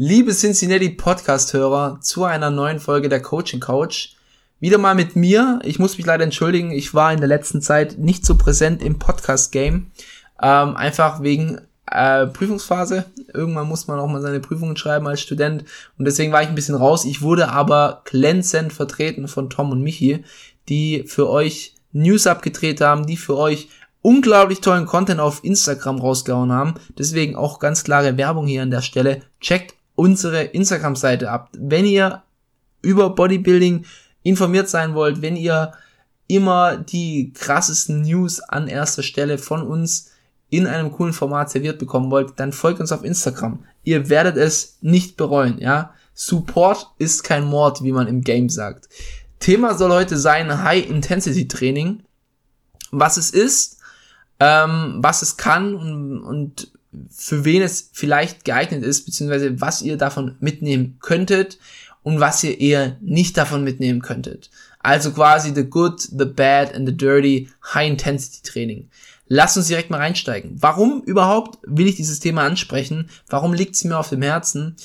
liebe Cincinnati Podcast-Hörer, zu einer neuen Folge der Coaching Couch. Wieder mal mit mir. Ich muss mich leider entschuldigen, ich war in der letzten Zeit nicht so präsent im Podcast-Game. Ähm, einfach wegen äh, Prüfungsphase. Irgendwann muss man auch mal seine Prüfungen schreiben als Student. Und deswegen war ich ein bisschen raus. Ich wurde aber glänzend vertreten von Tom und Michi, die für euch News abgedreht haben, die für euch unglaublich tollen Content auf Instagram rausgehauen haben. Deswegen auch ganz klare Werbung hier an der Stelle. Checkt unsere Instagram-Seite ab. Wenn ihr über Bodybuilding informiert sein wollt, wenn ihr immer die krassesten News an erster Stelle von uns in einem coolen Format serviert bekommen wollt, dann folgt uns auf Instagram. Ihr werdet es nicht bereuen, ja. Support ist kein Mord, wie man im Game sagt. Thema soll heute sein High Intensity Training. Was es ist, ähm, was es kann und, und für wen es vielleicht geeignet ist, beziehungsweise was ihr davon mitnehmen könntet und was ihr eher nicht davon mitnehmen könntet. Also quasi the good, the bad and the dirty High Intensity Training. Lass uns direkt mal reinsteigen. Warum überhaupt will ich dieses Thema ansprechen? Warum liegt es mir auf dem Herzen?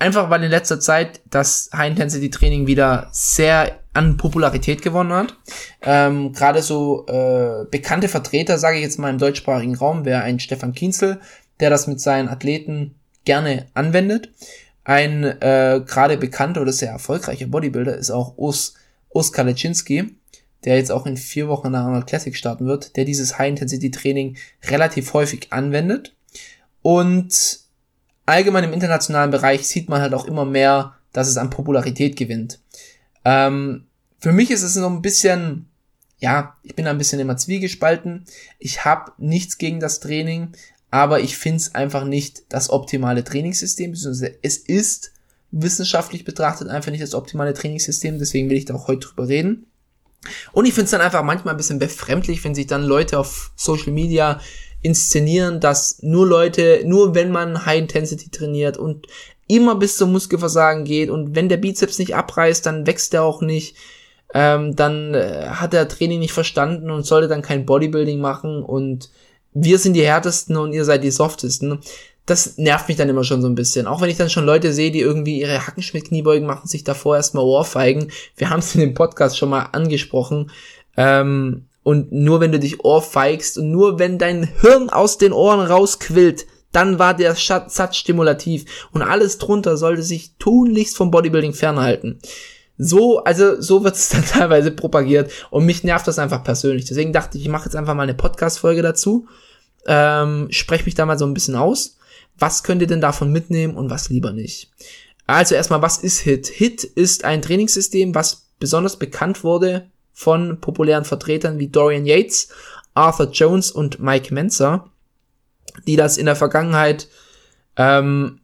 Einfach weil in letzter Zeit das High-Intensity-Training wieder sehr an Popularität gewonnen hat. Ähm, Gerade so äh, bekannte Vertreter, sage ich jetzt mal im deutschsprachigen Raum, wäre ein Stefan Kienzel, der das mit seinen Athleten gerne anwendet. Ein äh, gerade bekannter oder sehr erfolgreicher Bodybuilder ist auch Urs, Urs Kaleczynski, der jetzt auch in vier Wochen nach Arnold Classic starten wird, der dieses High-Intensity-Training relativ häufig anwendet. Und allgemein im internationalen Bereich sieht man halt auch immer mehr, dass es an Popularität gewinnt. Ähm, für mich ist es so ein bisschen, ja, ich bin ein bisschen immer zwiegespalten. Ich habe nichts gegen das Training, aber ich finde es einfach nicht das optimale Trainingssystem, beziehungsweise es ist wissenschaftlich betrachtet einfach nicht das optimale Trainingssystem, deswegen will ich da auch heute drüber reden. Und ich finde es dann einfach manchmal ein bisschen befremdlich, wenn sich dann Leute auf Social Media inszenieren, dass nur Leute, nur wenn man High Intensity trainiert und immer bis zum Muskelversagen geht und wenn der Bizeps nicht abreißt, dann wächst er auch nicht, ähm, dann äh, hat er Training nicht verstanden und sollte dann kein Bodybuilding machen und wir sind die härtesten und ihr seid die softesten das nervt mich dann immer schon so ein bisschen. Auch wenn ich dann schon Leute sehe, die irgendwie ihre Hackenschmidt-Kniebeugen machen, sich davor erstmal Ohrfeigen. Wir haben es in dem Podcast schon mal angesprochen. Ähm, und nur wenn du dich ohrfeigst und nur wenn dein Hirn aus den Ohren rausquillt, dann war der Satz stimulativ. Und alles drunter sollte sich tunlichst vom Bodybuilding fernhalten. So, also so wird es dann teilweise propagiert und mich nervt das einfach persönlich. Deswegen dachte ich, ich mache jetzt einfach mal eine Podcast-Folge dazu. Ähm, spreche mich da mal so ein bisschen aus was könnt ihr denn davon mitnehmen und was lieber nicht? Also erstmal, was ist HIT? HIT ist ein Trainingssystem, was besonders bekannt wurde von populären Vertretern wie Dorian Yates, Arthur Jones und Mike Menzer, die das in der Vergangenheit ähm,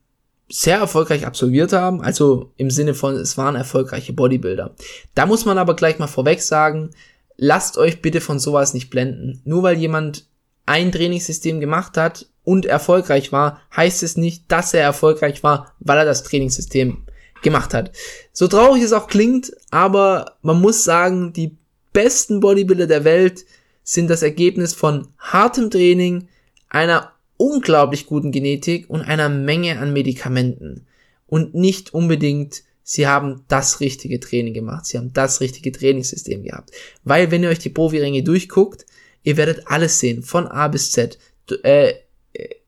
sehr erfolgreich absolviert haben, also im Sinne von, es waren erfolgreiche Bodybuilder. Da muss man aber gleich mal vorweg sagen, lasst euch bitte von sowas nicht blenden. Nur weil jemand ein Trainingssystem gemacht hat und erfolgreich war, heißt es nicht, dass er erfolgreich war, weil er das Trainingssystem gemacht hat. So traurig es auch klingt, aber man muss sagen, die besten Bodybuilder der Welt sind das Ergebnis von hartem Training, einer unglaublich guten Genetik und einer Menge an Medikamenten. Und nicht unbedingt, sie haben das richtige Training gemacht, sie haben das richtige Trainingssystem gehabt. Weil wenn ihr euch die Profi-Ränge durchguckt, ihr werdet alles sehen, von A bis Z. Äh,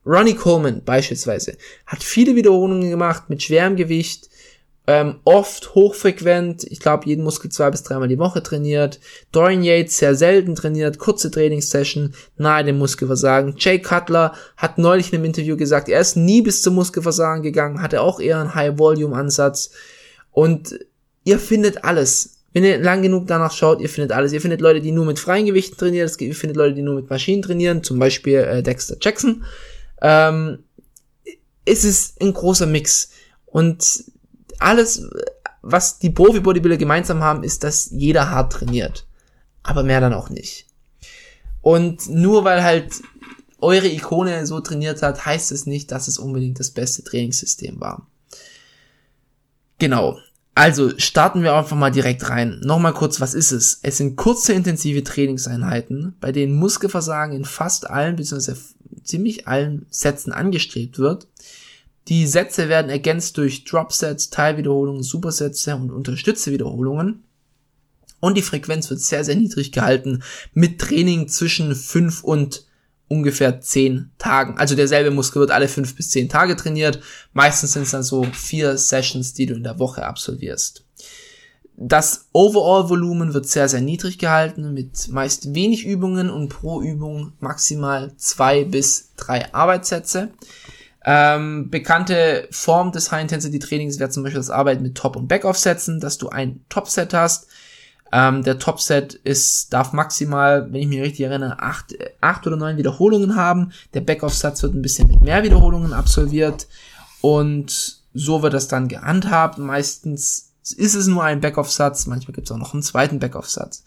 Ronnie Coleman beispielsweise hat viele Wiederholungen gemacht mit schwerem Gewicht, ähm, oft hochfrequent, ich glaube jeden Muskel zwei bis dreimal die Woche trainiert. Dorian Yates sehr selten trainiert, kurze Trainingssession, nahe dem Muskelversagen. Jay Cutler hat neulich in einem Interview gesagt, er ist nie bis zum Muskelversagen gegangen, hatte auch eher einen High-Volume-Ansatz. Und ihr findet alles. Wenn ihr lang genug danach schaut, ihr findet alles. Ihr findet Leute, die nur mit freien Gewichten trainieren, ihr findet Leute, die nur mit Maschinen trainieren, zum Beispiel äh, Dexter Jackson ähm, es ist ein großer Mix. Und alles, was die Profi-Bodybuilder gemeinsam haben, ist, dass jeder hart trainiert. Aber mehr dann auch nicht. Und nur weil halt eure Ikone so trainiert hat, heißt es nicht, dass es unbedingt das beste Trainingssystem war. Genau. Also starten wir einfach mal direkt rein. Nochmal kurz, was ist es? Es sind kurze, intensive Trainingseinheiten, bei denen Muskelversagen in fast allen bzw. ziemlich allen Sätzen angestrebt wird. Die Sätze werden ergänzt durch Dropsets, Teilwiederholungen, Supersätze und Unterstützewiederholungen. Und die Frequenz wird sehr, sehr niedrig gehalten mit Training zwischen 5 und ungefähr zehn Tagen. Also derselbe Muskel wird alle fünf bis zehn Tage trainiert. Meistens sind es dann so vier Sessions, die du in der Woche absolvierst. Das Overall-Volumen wird sehr, sehr niedrig gehalten, mit meist wenig Übungen und pro Übung maximal zwei bis drei Arbeitssätze. Ähm, bekannte Form des High-Intensity-Trainings wäre zum Beispiel das Arbeiten mit Top- und Back-Off-Sätzen, dass du ein Top-Set hast, ähm, der Topset ist, darf maximal, wenn ich mich richtig erinnere, acht, acht oder neun Wiederholungen haben. Der Backoff-Satz wird ein bisschen mit mehr Wiederholungen absolviert. Und so wird das dann gehandhabt. Meistens ist es nur ein Backoff-Satz, manchmal gibt es auch noch einen zweiten Backoff-Satz.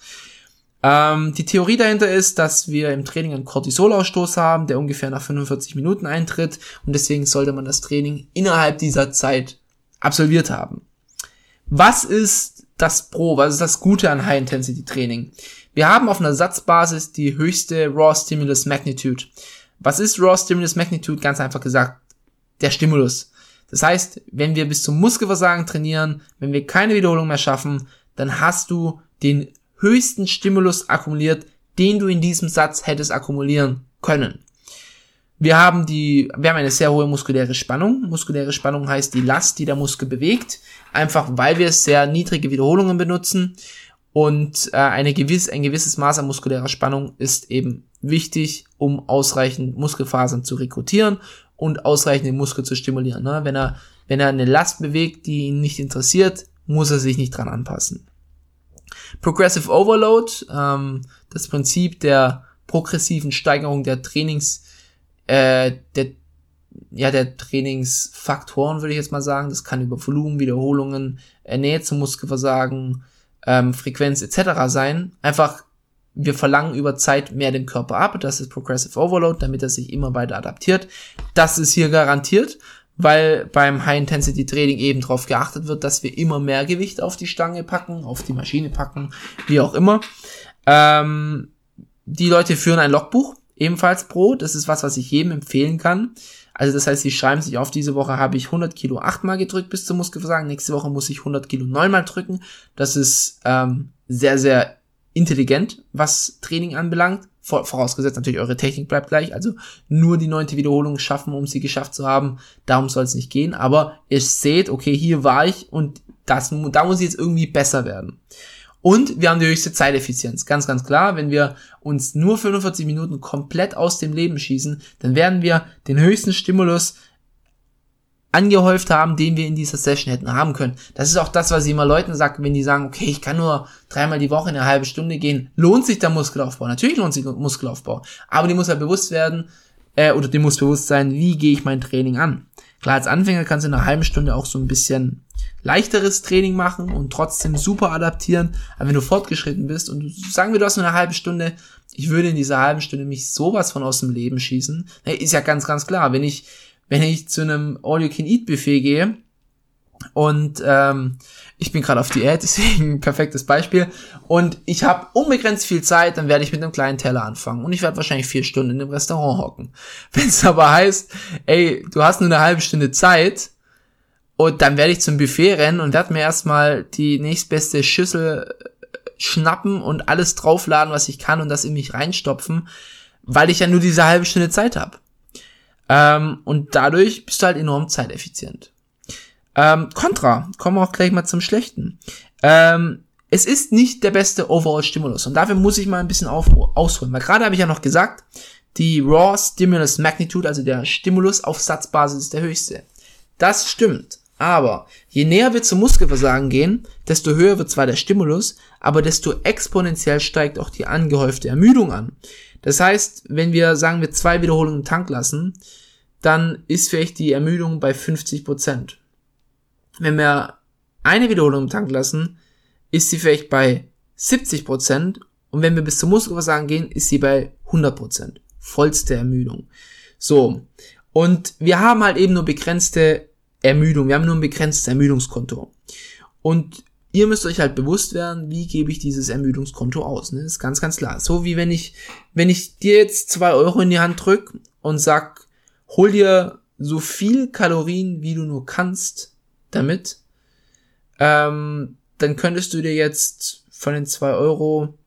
Ähm, die Theorie dahinter ist, dass wir im Training einen Cortisolausstoß haben, der ungefähr nach 45 Minuten eintritt und deswegen sollte man das Training innerhalb dieser Zeit absolviert haben. Was ist das Pro, was ist das Gute an High-Intensity-Training? Wir haben auf einer Satzbasis die höchste Raw Stimulus Magnitude. Was ist Raw Stimulus Magnitude? Ganz einfach gesagt, der Stimulus. Das heißt, wenn wir bis zum Muskelversagen trainieren, wenn wir keine Wiederholung mehr schaffen, dann hast du den höchsten Stimulus akkumuliert, den du in diesem Satz hättest akkumulieren können. Wir haben die, wir haben eine sehr hohe muskuläre Spannung. Muskuläre Spannung heißt die Last, die der Muskel bewegt. Einfach weil wir sehr niedrige Wiederholungen benutzen. Und äh, eine gewiss, ein gewisses Maß an muskulärer Spannung ist eben wichtig, um ausreichend Muskelfasern zu rekrutieren und ausreichend den Muskel zu stimulieren. Ne? Wenn, er, wenn er eine Last bewegt, die ihn nicht interessiert, muss er sich nicht dran anpassen. Progressive Overload, ähm, das Prinzip der progressiven Steigerung der Trainings, äh, der, ja, der Trainingsfaktoren, würde ich jetzt mal sagen. Das kann über Volumen, Wiederholungen, äh, Nähe zum Muskelversagen, ähm, Frequenz etc. sein. Einfach, wir verlangen über Zeit mehr dem Körper ab. Das ist Progressive Overload, damit er sich immer weiter adaptiert. Das ist hier garantiert, weil beim High-Intensity-Training eben darauf geachtet wird, dass wir immer mehr Gewicht auf die Stange packen, auf die Maschine packen, wie auch immer. Ähm, die Leute führen ein Logbuch, ebenfalls Pro. Das ist was, was ich jedem empfehlen kann. Also das heißt, sie schreiben sich auf, diese Woche habe ich 100 Kilo achtmal gedrückt bis zum Muskelversagen, nächste Woche muss ich 100 Kilo neunmal drücken. Das ist ähm, sehr, sehr intelligent, was Training anbelangt. Vorausgesetzt natürlich, eure Technik bleibt gleich. Also nur die neunte Wiederholung schaffen, um sie geschafft zu haben. Darum soll es nicht gehen. Aber ihr seht, okay, hier war ich und das, da muss ich jetzt irgendwie besser werden. Und wir haben die höchste Zeiteffizienz. Ganz, ganz klar, wenn wir uns nur 45 Minuten komplett aus dem Leben schießen, dann werden wir den höchsten Stimulus angehäuft haben, den wir in dieser Session hätten haben können. Das ist auch das, was ich immer Leuten sage, wenn die sagen, okay, ich kann nur dreimal die Woche eine halbe Stunde gehen. Lohnt sich der Muskelaufbau? Natürlich lohnt sich der Muskelaufbau. Aber die muss halt bewusst werden, äh, oder die muss bewusst sein, wie gehe ich mein Training an. Klar, als Anfänger kannst du in einer halben Stunde auch so ein bisschen leichteres Training machen und trotzdem super adaptieren. Aber wenn du fortgeschritten bist und sagen wir, du hast nur eine halbe Stunde, ich würde in dieser halben Stunde mich sowas von aus dem Leben schießen. Ist ja ganz, ganz klar. Wenn ich, wenn ich zu einem All-You-Can-Eat-Buffet gehe und ähm, ich bin gerade auf Diät, deswegen perfektes Beispiel. Und ich habe unbegrenzt viel Zeit, dann werde ich mit einem kleinen Teller anfangen. Und ich werde wahrscheinlich vier Stunden in dem Restaurant hocken. Wenn es aber heißt, ey, du hast nur eine halbe Stunde Zeit, und dann werde ich zum Buffet rennen und werde mir erstmal die nächstbeste Schüssel äh, schnappen und alles draufladen, was ich kann und das in mich reinstopfen, weil ich ja nur diese halbe Stunde Zeit habe. Ähm, und dadurch bist du halt enorm zeiteffizient. Ähm, Contra, kommen wir auch gleich mal zum Schlechten. Ähm, es ist nicht der beste Overall-Stimulus und dafür muss ich mal ein bisschen auf, ausholen, weil gerade habe ich ja noch gesagt, die Raw Stimulus Magnitude, also der Stimulus auf Satzbasis ist der höchste. Das stimmt. Aber je näher wir zum Muskelversagen gehen, desto höher wird zwar der Stimulus, aber desto exponentiell steigt auch die angehäufte Ermüdung an. Das heißt, wenn wir sagen wir zwei Wiederholungen im Tank lassen, dann ist vielleicht die Ermüdung bei 50 Prozent. Wenn wir eine Wiederholung im Tank lassen, ist sie vielleicht bei 70% und wenn wir bis zum Muskelversagen gehen, ist sie bei 100%. Vollste Ermüdung. So. Und wir haben halt eben nur begrenzte Ermüdung. Wir haben nur ein begrenztes Ermüdungskonto. Und ihr müsst euch halt bewusst werden, wie gebe ich dieses Ermüdungskonto aus. Ne? Das ist ganz, ganz klar. So wie wenn ich, wenn ich dir jetzt zwei Euro in die Hand drück und sag, hol dir so viel Kalorien, wie du nur kannst, damit, ähm, dann könntest du dir jetzt von den zwei Euro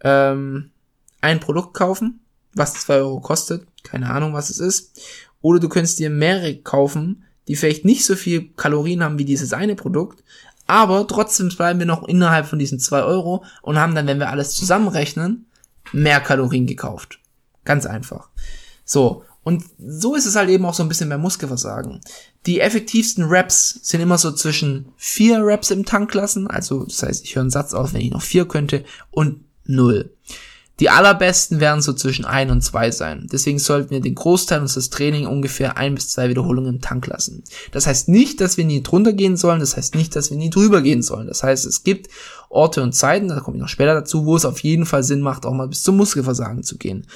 ähm, ein Produkt kaufen, was zwei Euro kostet, keine Ahnung, was es ist. Oder du könntest dir mehrere kaufen, die vielleicht nicht so viel Kalorien haben wie dieses eine Produkt, aber trotzdem bleiben wir noch innerhalb von diesen zwei Euro und haben dann, wenn wir alles zusammenrechnen, mehr Kalorien gekauft. Ganz einfach. So. Und so ist es halt eben auch so ein bisschen beim Muskelversagen. Die effektivsten Reps sind immer so zwischen vier Reps im Tank lassen, also das heißt, ich höre einen Satz auf, wenn ich noch vier könnte, und null. Die allerbesten werden so zwischen ein und zwei sein. Deswegen sollten wir den Großteil unseres Trainings ungefähr ein bis zwei Wiederholungen im Tank lassen. Das heißt nicht, dass wir nie drunter gehen sollen. Das heißt nicht, dass wir nie drüber gehen sollen. Das heißt, es gibt Orte und Zeiten, da komme ich noch später dazu, wo es auf jeden Fall Sinn macht, auch mal bis zum Muskelversagen zu gehen.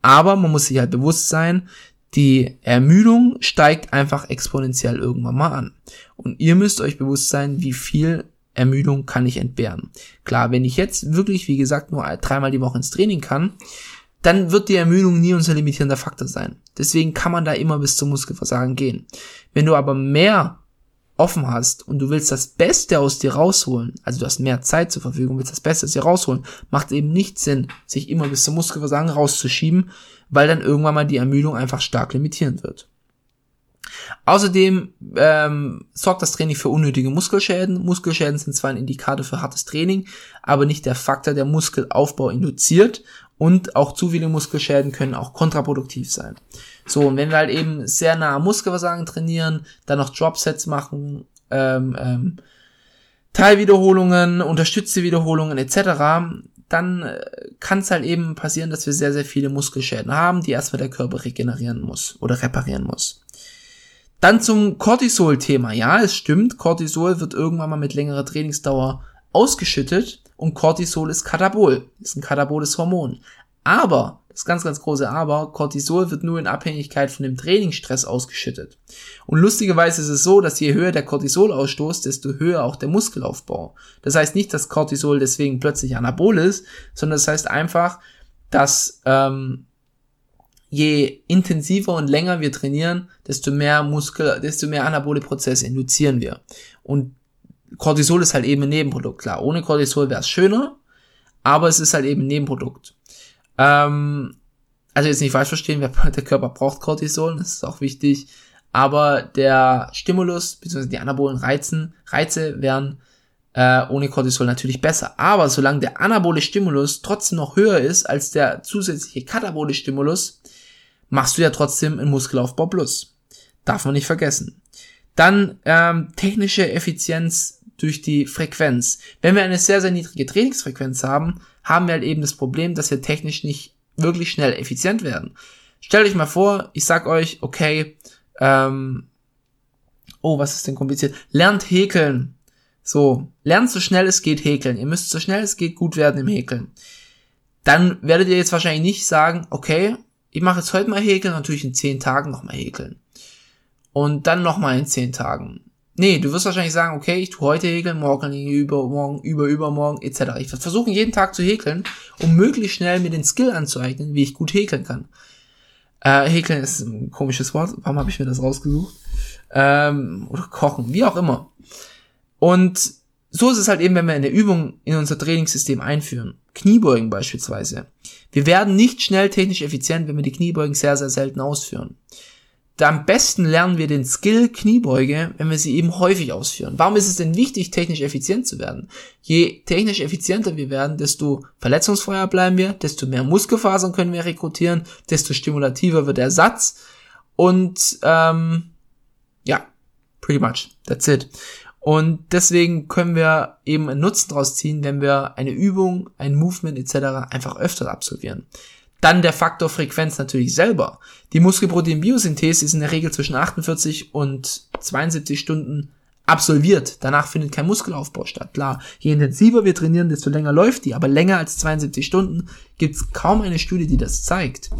Aber man muss sich halt bewusst sein, die Ermüdung steigt einfach exponentiell irgendwann mal an. Und ihr müsst euch bewusst sein, wie viel Ermüdung kann ich entbehren. Klar, wenn ich jetzt wirklich, wie gesagt, nur dreimal die Woche ins Training kann, dann wird die Ermüdung nie unser limitierender Faktor sein. Deswegen kann man da immer bis zum Muskelversagen gehen. Wenn du aber mehr offen hast und du willst das Beste aus dir rausholen, also du hast mehr Zeit zur Verfügung, willst das Beste aus dir rausholen, macht eben nicht Sinn, sich immer bis zum Muskelversagen rauszuschieben, weil dann irgendwann mal die Ermüdung einfach stark limitieren wird. Außerdem ähm, sorgt das Training für unnötige Muskelschäden. Muskelschäden sind zwar ein Indikator für hartes Training, aber nicht der Faktor, der Muskelaufbau induziert. Und auch zu viele Muskelschäden können auch kontraproduktiv sein. So, und wenn wir halt eben sehr nah Muskelversagen trainieren, dann noch Dropsets machen, ähm, ähm, Teilwiederholungen, unterstützte Wiederholungen etc., dann äh, kann es halt eben passieren, dass wir sehr, sehr viele Muskelschäden haben, die erstmal der Körper regenerieren muss oder reparieren muss. Dann zum Cortisol-Thema. Ja, es stimmt, Cortisol wird irgendwann mal mit längerer Trainingsdauer ausgeschüttet und Cortisol ist Katabol, ist ein kataboles Hormon. Aber, das ganz, ganz große Aber, Cortisol wird nur in Abhängigkeit von dem Trainingsstress ausgeschüttet. Und lustigerweise ist es so, dass je höher der Cortisolausstoß, desto höher auch der Muskelaufbau. Das heißt nicht, dass Cortisol deswegen plötzlich anabol ist, sondern das heißt einfach, dass ähm, je intensiver und länger wir trainieren, desto mehr Muskel, desto mehr anabole Prozesse induzieren wir. Und Cortisol ist halt eben ein Nebenprodukt. Klar, ohne Cortisol wäre es schöner, aber es ist halt eben ein Nebenprodukt. Ähm, also jetzt nicht falsch verstehen, der Körper braucht Cortisol, das ist auch wichtig. Aber der Stimulus, beziehungsweise die anabolen Reizen, Reize wären äh, ohne Cortisol natürlich besser. Aber solange der anabole Stimulus trotzdem noch höher ist als der zusätzliche katabole Stimulus, machst du ja trotzdem einen Muskelaufbau plus. Darf man nicht vergessen. Dann ähm, technische Effizienz durch die Frequenz. Wenn wir eine sehr, sehr niedrige Trainingsfrequenz haben, haben wir halt eben das Problem, dass wir technisch nicht wirklich schnell effizient werden. Stellt euch mal vor, ich sag euch, okay, ähm, oh, was ist denn kompliziert? Lernt häkeln. So, lernt so schnell es geht häkeln. Ihr müsst so schnell es geht gut werden im Häkeln. Dann werdet ihr jetzt wahrscheinlich nicht sagen, okay, ich mache jetzt heute mal häkeln, natürlich in zehn Tagen nochmal häkeln. Und dann nochmal in zehn Tagen. Nee, du wirst wahrscheinlich sagen, okay, ich tue heute häkeln, morgen, übermorgen, über, übermorgen, etc. Ich versuche jeden Tag zu häkeln, um möglichst schnell mir den Skill anzueignen, wie ich gut häkeln kann. Äh, häkeln ist ein komisches Wort, warum habe ich mir das rausgesucht? Ähm, oder kochen, wie auch immer. Und so ist es halt eben, wenn wir eine Übung in unser Trainingssystem einführen. Kniebeugen beispielsweise. Wir werden nicht schnell technisch effizient, wenn wir die Kniebeugen sehr, sehr selten ausführen. Da am besten lernen wir den Skill Kniebeuge, wenn wir sie eben häufig ausführen. Warum ist es denn wichtig, technisch effizient zu werden? Je technisch effizienter wir werden, desto verletzungsfreier bleiben wir, desto mehr Muskelfasern können wir rekrutieren, desto stimulativer wird der Satz und ähm, ja, pretty much, that's it. Und deswegen können wir eben einen Nutzen daraus ziehen, wenn wir eine Übung, ein Movement etc. einfach öfter absolvieren. Dann der Faktor Frequenz natürlich selber. Die Muskelproteinbiosynthese ist in der Regel zwischen 48 und 72 Stunden absolviert. Danach findet kein Muskelaufbau statt. Klar, je intensiver wir trainieren, desto länger läuft die, aber länger als 72 Stunden gibt es kaum eine Studie, die das zeigt.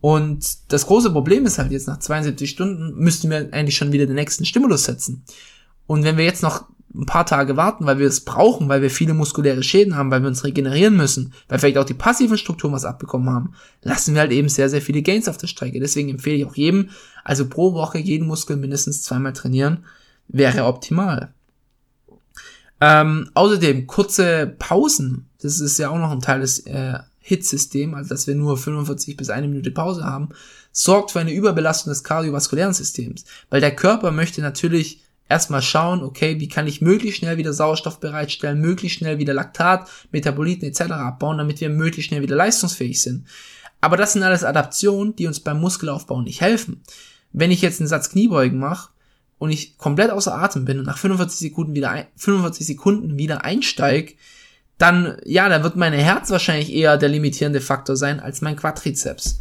Und das große Problem ist halt jetzt nach 72 Stunden müssten wir eigentlich schon wieder den nächsten Stimulus setzen. Und wenn wir jetzt noch ein paar Tage warten, weil wir es brauchen, weil wir viele muskuläre Schäden haben, weil wir uns regenerieren müssen, weil vielleicht auch die passiven Strukturen was abbekommen haben, lassen wir halt eben sehr, sehr viele Gains auf der Strecke. Deswegen empfehle ich auch jedem, also pro Woche jeden Muskel mindestens zweimal trainieren, wäre optimal. Ähm, außerdem kurze Pausen, das ist ja auch noch ein Teil des äh, HIT-System, also dass wir nur 45 bis eine Minute Pause haben, sorgt für eine Überbelastung des kardiovaskulären Systems, weil der Körper möchte natürlich erstmal schauen, okay, wie kann ich möglichst schnell wieder Sauerstoff bereitstellen, möglichst schnell wieder Laktat, Metaboliten etc. abbauen, damit wir möglichst schnell wieder leistungsfähig sind. Aber das sind alles Adaptionen, die uns beim Muskelaufbau nicht helfen. Wenn ich jetzt einen Satz Kniebeugen mache und ich komplett außer Atem bin und nach 45 Sekunden wieder, ein, 45 Sekunden wieder einsteig, dann, ja, da wird mein Herz wahrscheinlich eher der limitierende Faktor sein als mein Quadrizeps.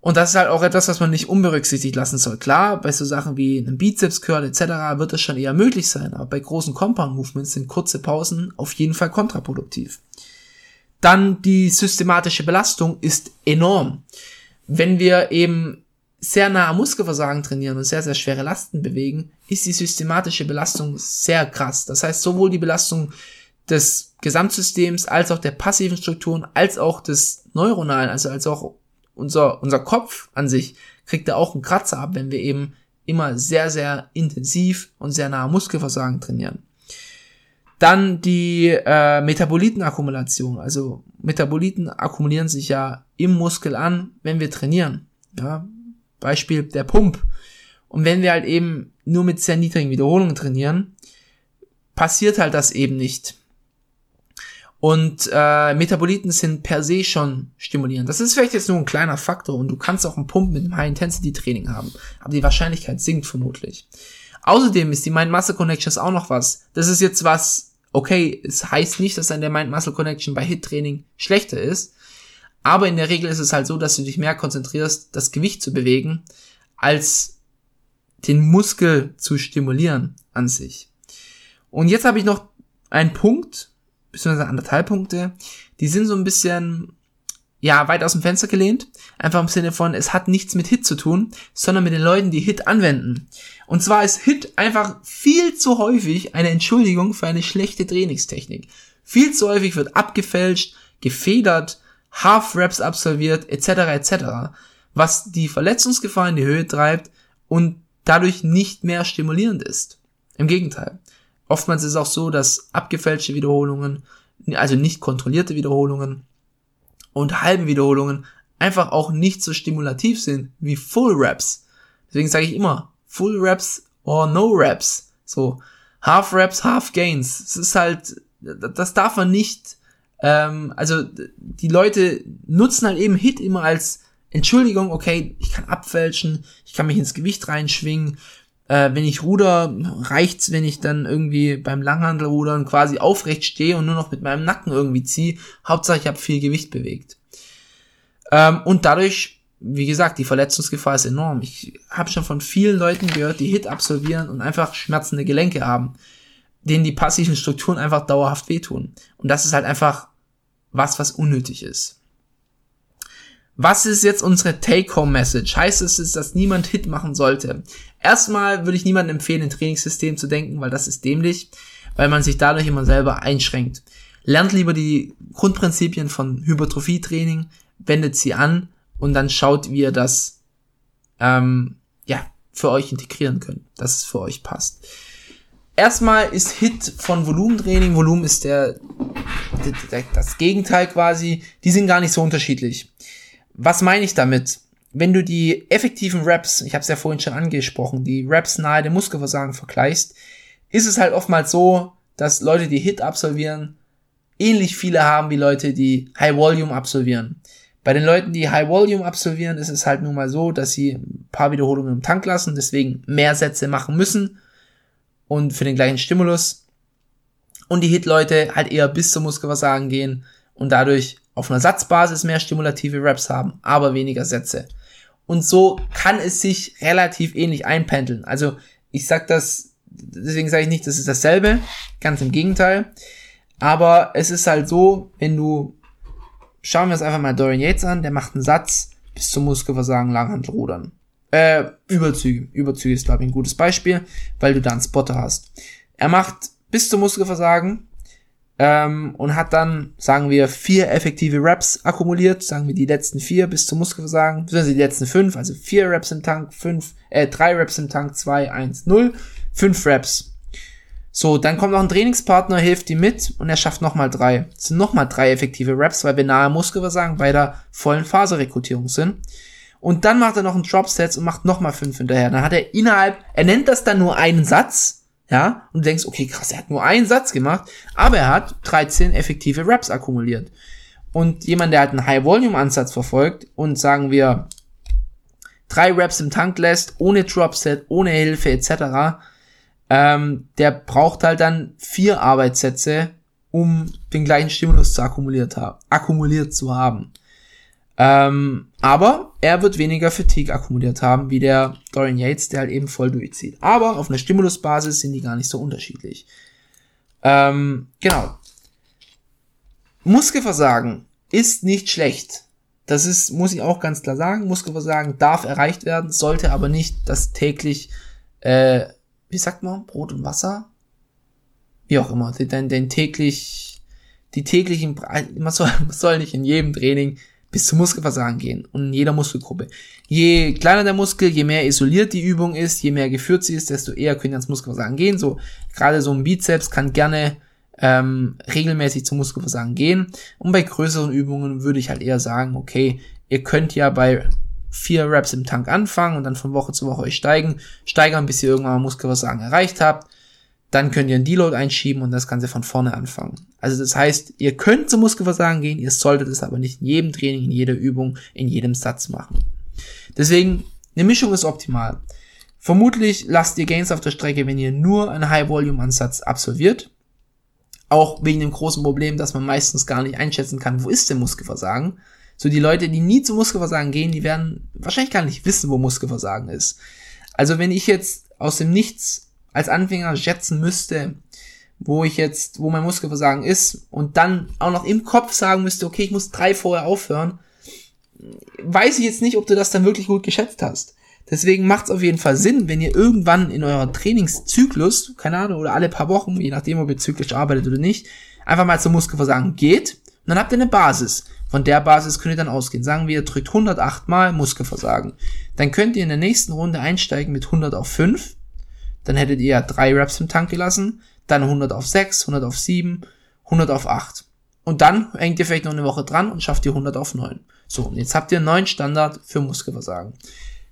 Und das ist halt auch etwas, was man nicht unberücksichtigt lassen soll. Klar, bei so Sachen wie einem Bizeps Curl etc. wird das schon eher möglich sein, aber bei großen Compound Movements sind kurze Pausen auf jeden Fall kontraproduktiv. Dann die systematische Belastung ist enorm. Wenn wir eben sehr nah am Muskelversagen trainieren und sehr, sehr schwere Lasten bewegen, ist die systematische Belastung sehr krass. Das heißt, sowohl die Belastung des Gesamtsystems als auch der passiven Strukturen als auch des neuronalen, also als auch unser, unser Kopf an sich kriegt da auch einen Kratzer ab, wenn wir eben immer sehr, sehr intensiv und sehr nah am Muskelversagen trainieren. Dann die äh, Metabolitenakkumulation. Also Metaboliten akkumulieren sich ja im Muskel an, wenn wir trainieren. Ja, Beispiel der Pump. Und wenn wir halt eben nur mit sehr niedrigen Wiederholungen trainieren, passiert halt das eben nicht. Und äh, Metaboliten sind per se schon stimulierend. Das ist vielleicht jetzt nur ein kleiner Faktor und du kannst auch einen Pump mit einem High-Intensity-Training haben. Aber die Wahrscheinlichkeit sinkt vermutlich. Außerdem ist die Mind-Muscle-Connections auch noch was. Das ist jetzt was, okay, es heißt nicht, dass dann der Mind-Muscle-Connection bei Hit-Training schlechter ist. Aber in der Regel ist es halt so, dass du dich mehr konzentrierst, das Gewicht zu bewegen, als den Muskel zu stimulieren an sich. Und jetzt habe ich noch einen Punkt, beziehungsweise anderthalb Punkte, die sind so ein bisschen, ja, weit aus dem Fenster gelehnt. Einfach im Sinne von, es hat nichts mit Hit zu tun, sondern mit den Leuten, die Hit anwenden. Und zwar ist Hit einfach viel zu häufig eine Entschuldigung für eine schlechte Trainingstechnik. Viel zu häufig wird abgefälscht, gefedert, Half-Raps absolviert, etc. etc., was die Verletzungsgefahr in die Höhe treibt und dadurch nicht mehr stimulierend ist. Im Gegenteil. Oftmals ist es auch so, dass abgefälschte Wiederholungen, also nicht kontrollierte Wiederholungen und halben Wiederholungen einfach auch nicht so stimulativ sind wie Full Reps. Deswegen sage ich immer Full Reps or No Reps. So Half Reps, Half Gains. Es ist halt, das darf man nicht. Ähm, also die Leute nutzen halt eben Hit immer als Entschuldigung. Okay, ich kann abfälschen, ich kann mich ins Gewicht reinschwingen äh, wenn ich ruder, reicht's, wenn ich dann irgendwie beim Langhandelrudern quasi aufrecht stehe und nur noch mit meinem Nacken irgendwie ziehe. Hauptsache, ich habe viel Gewicht bewegt. Ähm, und dadurch, wie gesagt, die Verletzungsgefahr ist enorm. Ich habe schon von vielen Leuten gehört, die Hit absolvieren und einfach schmerzende Gelenke haben, denen die passiven Strukturen einfach dauerhaft wehtun. Und das ist halt einfach was, was unnötig ist. Was ist jetzt unsere Take-Home-Message? Heißt es, dass niemand Hit machen sollte? Erstmal würde ich niemandem empfehlen, ein Trainingssystem zu denken, weil das ist dämlich, weil man sich dadurch immer selber einschränkt. Lernt lieber die Grundprinzipien von Hypertrophie-Training, wendet sie an und dann schaut, wie ihr das ähm, ja für euch integrieren könnt, dass es für euch passt. Erstmal ist Hit von Volumentraining, Volumen ist der, der das Gegenteil quasi, die sind gar nicht so unterschiedlich. Was meine ich damit? Wenn du die effektiven Raps, ich habe es ja vorhin schon angesprochen, die Raps nahe dem Muskelversagen vergleichst, ist es halt oftmals so, dass Leute, die Hit absolvieren, ähnlich viele haben wie Leute, die High Volume absolvieren. Bei den Leuten, die High Volume absolvieren, ist es halt nun mal so, dass sie ein paar Wiederholungen im Tank lassen, deswegen mehr Sätze machen müssen und für den gleichen Stimulus. Und die Hit-Leute halt eher bis zum Muskelversagen gehen und dadurch auf einer Satzbasis mehr stimulative Raps haben, aber weniger Sätze. Und so kann es sich relativ ähnlich einpendeln. Also ich sag das deswegen sage ich nicht, das ist dasselbe, ganz im Gegenteil. Aber es ist halt so, wenn du, schauen wir uns einfach mal Dorian Yates an, der macht einen Satz bis zum Muskelversagen Langhandelrudern. Äh, Überzüge. Überzüge ist, glaube ich, ein gutes Beispiel, weil du da einen Spotter hast. Er macht bis zum Muskelversagen ähm, und hat dann, sagen wir, vier effektive Reps akkumuliert, sagen wir die letzten vier bis zum Muskelversagen, beziehungsweise die letzten fünf, also vier Reps im Tank, fünf, äh, drei Reps im Tank, zwei, eins, null, fünf Reps. So, dann kommt noch ein Trainingspartner, hilft ihm mit und er schafft nochmal drei. Das sind nochmal drei effektive Reps, weil wir nahe Muskelversagen bei der vollen Phaserekrutierung sind. Und dann macht er noch einen Dropsets und macht nochmal fünf hinterher. Dann hat er innerhalb, er nennt das dann nur einen Satz, ja, und du denkst, okay, krass, er hat nur einen Satz gemacht, aber er hat 13 effektive Raps akkumuliert. Und jemand, der halt einen High-Volume-Ansatz verfolgt und sagen wir drei Raps im Tank lässt, ohne Dropset, ohne Hilfe etc., ähm, der braucht halt dann vier Arbeitssätze, um den gleichen Stimulus zu akkumuliert, haben, akkumuliert zu haben. Ähm, aber er wird weniger Fatigue akkumuliert haben, wie der Dorian Yates, der halt eben voll durchzieht. Aber auf einer Stimulusbasis sind die gar nicht so unterschiedlich. Ähm, genau. Muskelversagen ist nicht schlecht. Das ist, muss ich auch ganz klar sagen. Muskelversagen darf erreicht werden, sollte aber nicht das täglich, äh, wie sagt man, Brot und Wasser? Wie auch immer, den, den täglich, die täglichen, man soll, man soll nicht in jedem Training bis zum Muskelversagen gehen und in jeder Muskelgruppe. Je kleiner der Muskel, je mehr isoliert die Übung ist, je mehr geführt sie ist, desto eher können ans Muskelversagen gehen. So gerade so ein Bizeps kann gerne ähm, regelmäßig zum Muskelversagen gehen. Und bei größeren Übungen würde ich halt eher sagen, okay, ihr könnt ja bei vier Reps im Tank anfangen und dann von Woche zu Woche euch steigen, steigern, bis ihr irgendwann Muskelversagen erreicht habt dann könnt ihr einen Deload einschieben und das Ganze von vorne anfangen. Also das heißt, ihr könnt zum Muskelversagen gehen, ihr solltet es aber nicht in jedem Training, in jeder Übung, in jedem Satz machen. Deswegen, eine Mischung ist optimal. Vermutlich lasst ihr Gains auf der Strecke, wenn ihr nur einen High-Volume-Ansatz absolviert. Auch wegen dem großen Problem, dass man meistens gar nicht einschätzen kann, wo ist denn Muskelversagen. So die Leute, die nie zum Muskelversagen gehen, die werden wahrscheinlich gar nicht wissen, wo Muskelversagen ist. Also wenn ich jetzt aus dem Nichts als Anfänger schätzen müsste, wo ich jetzt, wo mein Muskelversagen ist und dann auch noch im Kopf sagen müsste, okay, ich muss drei vorher aufhören, weiß ich jetzt nicht, ob du das dann wirklich gut geschätzt hast. Deswegen macht es auf jeden Fall Sinn, wenn ihr irgendwann in eurer Trainingszyklus, keine Ahnung, oder alle paar Wochen, je nachdem, ob ihr zyklisch arbeitet oder nicht, einfach mal zum Muskelversagen geht und dann habt ihr eine Basis. Von der Basis könnt ihr dann ausgehen. Sagen wir, ihr drückt 108 mal Muskelversagen. Dann könnt ihr in der nächsten Runde einsteigen mit 100 auf 5 dann hättet ihr drei Raps im Tank gelassen, dann 100 auf 6, 100 auf 7, 100 auf 8. Und dann hängt ihr vielleicht noch eine Woche dran und schafft ihr 100 auf 9. So, und jetzt habt ihr einen neuen Standard für Muskelversagen.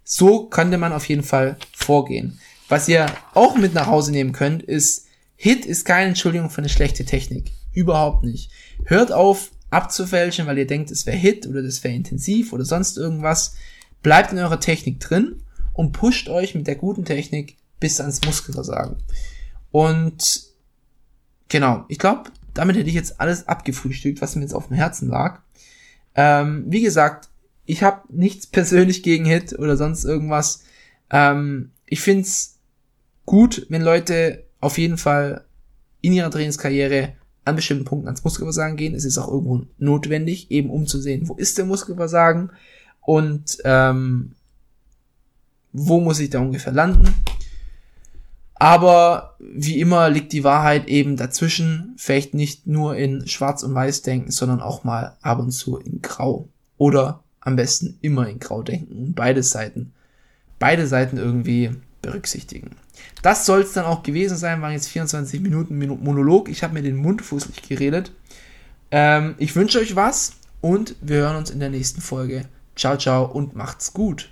So könnte man auf jeden Fall vorgehen. Was ihr auch mit nach Hause nehmen könnt, ist, Hit ist keine Entschuldigung für eine schlechte Technik. Überhaupt nicht. Hört auf, abzufälschen, weil ihr denkt, es wäre Hit oder das wäre intensiv oder sonst irgendwas. Bleibt in eurer Technik drin und pusht euch mit der guten Technik bis ans Muskelversagen. Und genau, ich glaube, damit hätte ich jetzt alles abgefrühstückt, was mir jetzt auf dem Herzen lag. Ähm, wie gesagt, ich habe nichts persönlich gegen Hit oder sonst irgendwas. Ähm, ich find's gut, wenn Leute auf jeden Fall in ihrer Trainingskarriere an bestimmten Punkten ans Muskelversagen gehen. Es ist auch irgendwo notwendig, eben um zu sehen, wo ist der Muskelversagen und ähm, wo muss ich da ungefähr landen. Aber wie immer liegt die Wahrheit eben dazwischen, vielleicht nicht nur in Schwarz und Weiß denken, sondern auch mal ab und zu in Grau. Oder am besten immer in Grau denken und beide Seiten, beide Seiten irgendwie berücksichtigen. Das soll es dann auch gewesen sein, waren jetzt 24 Minuten Monolog. Ich habe mir den Mund fußlich geredet. Ähm, ich wünsche euch was und wir hören uns in der nächsten Folge. Ciao, ciao und macht's gut.